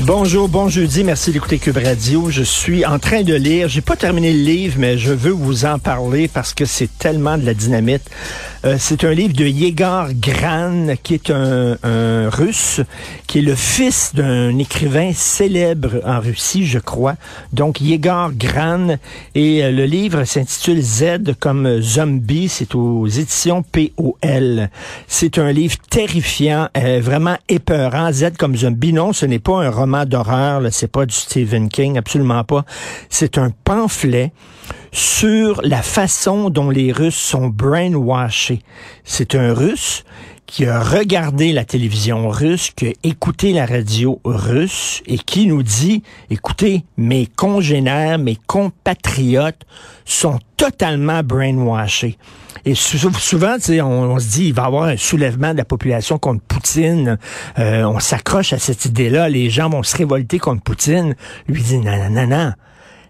Bonjour, bon jeudi, merci d'écouter Cube Radio. Je suis en train de lire, j'ai pas terminé le livre, mais je veux vous en parler parce que c'est tellement de la dynamite. Euh, c'est un livre de Yegor Gran, qui est un, un russe, qui est le fils d'un écrivain célèbre en Russie, je crois. Donc Yegor Gran, et euh, le livre s'intitule Z comme zombie, c'est aux éditions POL. C'est un livre terrifiant, euh, vraiment épeurant, Z comme zombie. Non, ce n'est pas un d'horreur, c'est pas du Stephen King, absolument pas. C'est un pamphlet sur la façon dont les Russes sont brainwashés. C'est un Russe qui a regardé la télévision russe, qui a écouté la radio russe et qui nous dit, écoutez, mes congénères, mes compatriotes sont totalement brainwashés. Et souvent, on, on se dit, il va y avoir un soulèvement de la population contre Poutine. Euh, on s'accroche à cette idée-là. Les gens vont se révolter contre Poutine. Lui dit, non, non, non, non.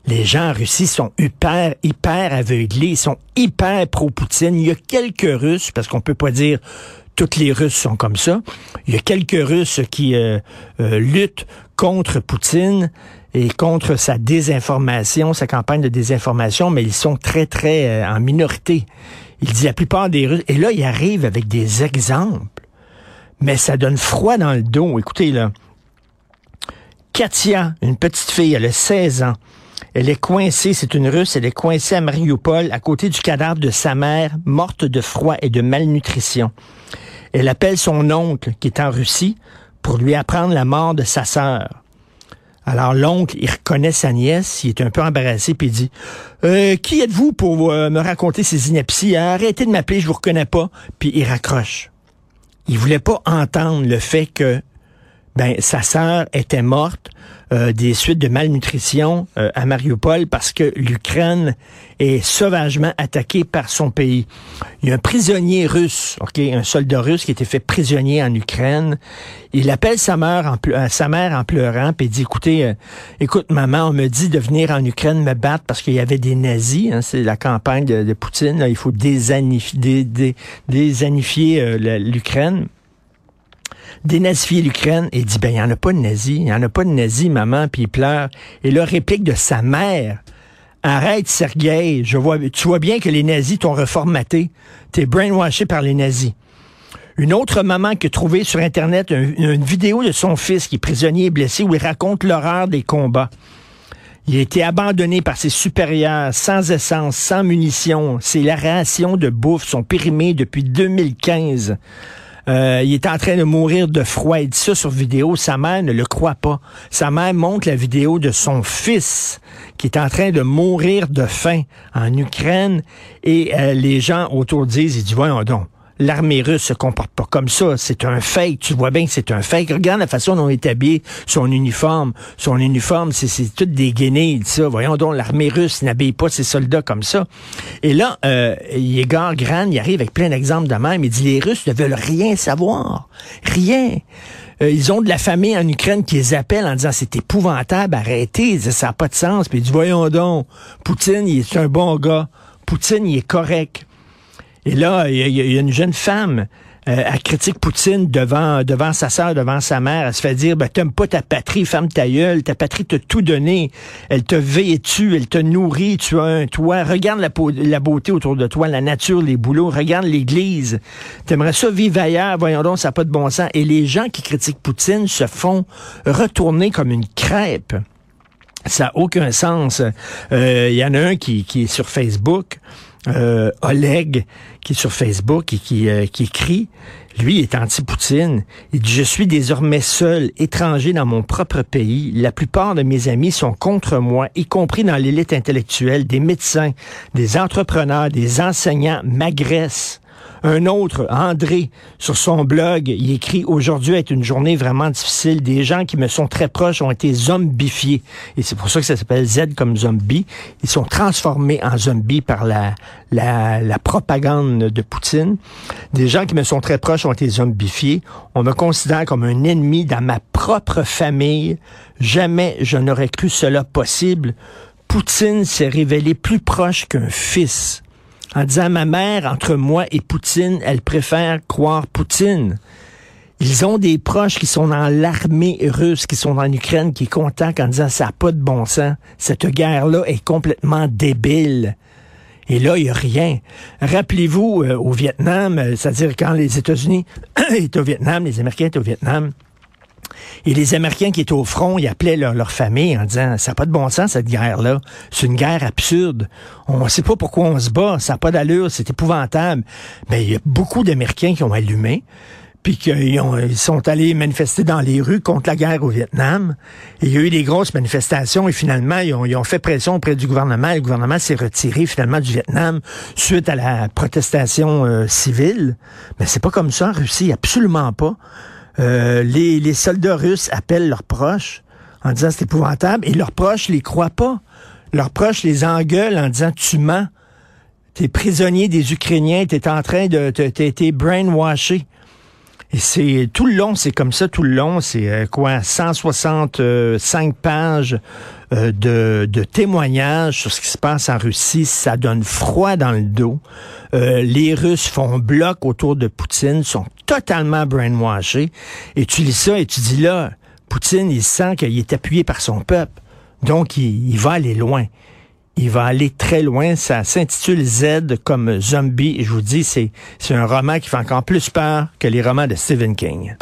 Les gens en Russie sont hyper, hyper aveuglés, ils sont hyper pro-Poutine. Il y a quelques Russes, parce qu'on peut pas dire toutes les Russes sont comme ça. Il y a quelques Russes qui euh, euh, luttent contre Poutine et contre sa désinformation, sa campagne de désinformation, mais ils sont très, très euh, en minorité. Il dit la plupart des Russes. Et là, il arrive avec des exemples. Mais ça donne froid dans le dos. Écoutez, là. Katia, une petite fille, elle a 16 ans. Elle est coincée, c'est une Russe, elle est coincée à Mariupol à côté du cadavre de sa mère, morte de froid et de malnutrition. Elle appelle son oncle, qui est en Russie, pour lui apprendre la mort de sa sœur. Alors l'oncle, il reconnaît sa nièce, il est un peu embarrassé, puis il dit euh, Qui êtes-vous pour euh, me raconter ces inepties? Arrêtez de m'appeler, je vous reconnais pas. Puis il raccroche. Il voulait pas entendre le fait que ben sa sœur était morte euh, des suites de malnutrition euh, à Mariupol parce que l'Ukraine est sauvagement attaquée par son pays. Il y a un prisonnier russe, ok, un soldat russe qui été fait prisonnier en Ukraine. Il appelle sa mère en, euh, sa mère pleurant puis dit écoutez, écoute maman, on me dit de venir en Ukraine me battre parce qu'il y avait des nazis. Hein, c'est la campagne de, Poutine. Là, il faut désanifier, dé, dé, désanifier l'Ukraine dénazifier l'Ukraine et dit, ben, il n'y en a pas de nazis, il n'y en a pas de nazis, maman, puis il pleure. Et la réplique de sa mère, arrête, Sergei, je vois, tu vois bien que les nazis t'ont reformaté. T'es brainwashé par les nazis. Une autre maman qui a trouvé sur Internet une vidéo de son fils qui est prisonnier et blessé où il raconte l'horreur des combats. Il a été abandonné par ses supérieurs, sans essence, sans munitions. Ses rations de bouffe sont périmées depuis 2015. Euh, il est en train de mourir de froid. Il dit ça sur vidéo. Sa mère ne le croit pas. Sa mère montre la vidéo de son fils qui est en train de mourir de faim en Ukraine. Et euh, les gens autour disent, il dit, voyons donc l'armée russe se comporte pas comme ça. C'est un fake. Tu vois bien que c'est un fake. Regarde la façon dont est habillé, son uniforme. Son uniforme, c'est tout dégainé. Ça. Voyons donc, l'armée russe n'habille pas ses soldats comme ça. Et là, euh, Yegor Gran, il arrive avec plein d'exemples de même. Il dit, les Russes ne veulent rien savoir. Rien. Euh, ils ont de la famille en Ukraine qui les appelle en disant c'est épouvantable, arrêtez, ça n'a pas de sens. Puis il dit voyons donc, Poutine, il est un bon gars. Poutine, il est correct. Et là, il y, a une jeune femme, euh, critique Poutine devant devant sa sœur, devant sa mère. Elle se fait dire, ben, t'aimes pas ta patrie, femme ta. Ta patrie t'a tout donné. Elle t'a vêtu, elle te nourrit. Tu as un toit. Regarde la, beauté autour de toi, la nature, les boulots. Regarde l'église. T'aimerais ça vivre ailleurs? Voyons donc, ça n'a pas de bon sens. Et les gens qui critiquent Poutine se font retourner comme une crêpe. Ça n'a aucun sens. Il euh, y en a un qui est sur Facebook euh, Oleg, qui est sur Facebook et qui, euh, qui écrit, lui est anti-Poutine. Il dit, je suis désormais seul, étranger dans mon propre pays. La plupart de mes amis sont contre moi, y compris dans l'élite intellectuelle. Des médecins, des entrepreneurs, des enseignants m'agressent Un autre, André, sur son blog, il écrit Aujourd'hui est une journée vraiment difficile. Des gens qui me sont très proches ont été zombifiés. Et c'est pour ça que ça s'appelle Z comme zombie. Ils sont transformés en zombies par la, la, la propagande de Poutine. Des gens qui me sont très proches ont été zombifiés. On me considère comme un ennemi dans ma propre famille. Jamais je n'aurais cru cela possible. Poutine s'est révélé plus proche qu'un fils. En disant ma mère, entre moi et Poutine, elle préfère croire Poutine. Ils ont des proches qui sont dans l'armée russe, qui sont en Ukraine, qui content en disant ça n'a pas de bon sens. Cette guerre-là est complètement débile. Et là, il n'y a rien. Rappelez-vous, euh, au Vietnam, euh, c'est-à-dire quand les États-Unis étaient au Vietnam, les Américains étaient au Vietnam, et les Américains qui étaient au front, ils appelaient leur, famille en disant, ça n'a pas de bon sens, cette guerre-là. C'est une guerre absurde. On ne sait pas pourquoi on se bat. Ça n'a pas d'allure. C'est épouvantable. Mais il y a beaucoup d'Américains qui ont allumé puis qu'ils ils sont allés manifester dans les rues contre la guerre au Vietnam. Et il y a eu des grosses manifestations et finalement, ils ont, fait pression auprès du gouvernement. le gouvernement s'est retiré finalement du Vietnam suite à la protestation euh, civile. Mais c'est pas comme ça en Russie, absolument pas. Euh, les, les soldats russes appellent leurs proches en disant c'est épouvantable et leurs proches les croient pas. Leurs proches les engueulent en disant tu mens. T'es prisonnier des Ukrainiens, t'es en train de, t'es été brainwashé. Et c'est tout le long, c'est comme ça tout le long. C'est euh, quoi, 165 pages euh, de, de, témoignages sur ce qui se passe en Russie. Ça donne froid dans le dos. Euh, les Russes font bloc autour de Poutine, sont totalement brainwashés. Et tu lis ça et tu dis là, Poutine, il sent qu'il est appuyé par son peuple. Donc, il, il va aller loin il va aller très loin. Ça s'intitule Z comme zombie. Et je vous dis, c'est, c'est un roman qui fait encore plus peur que les romans de Stephen King.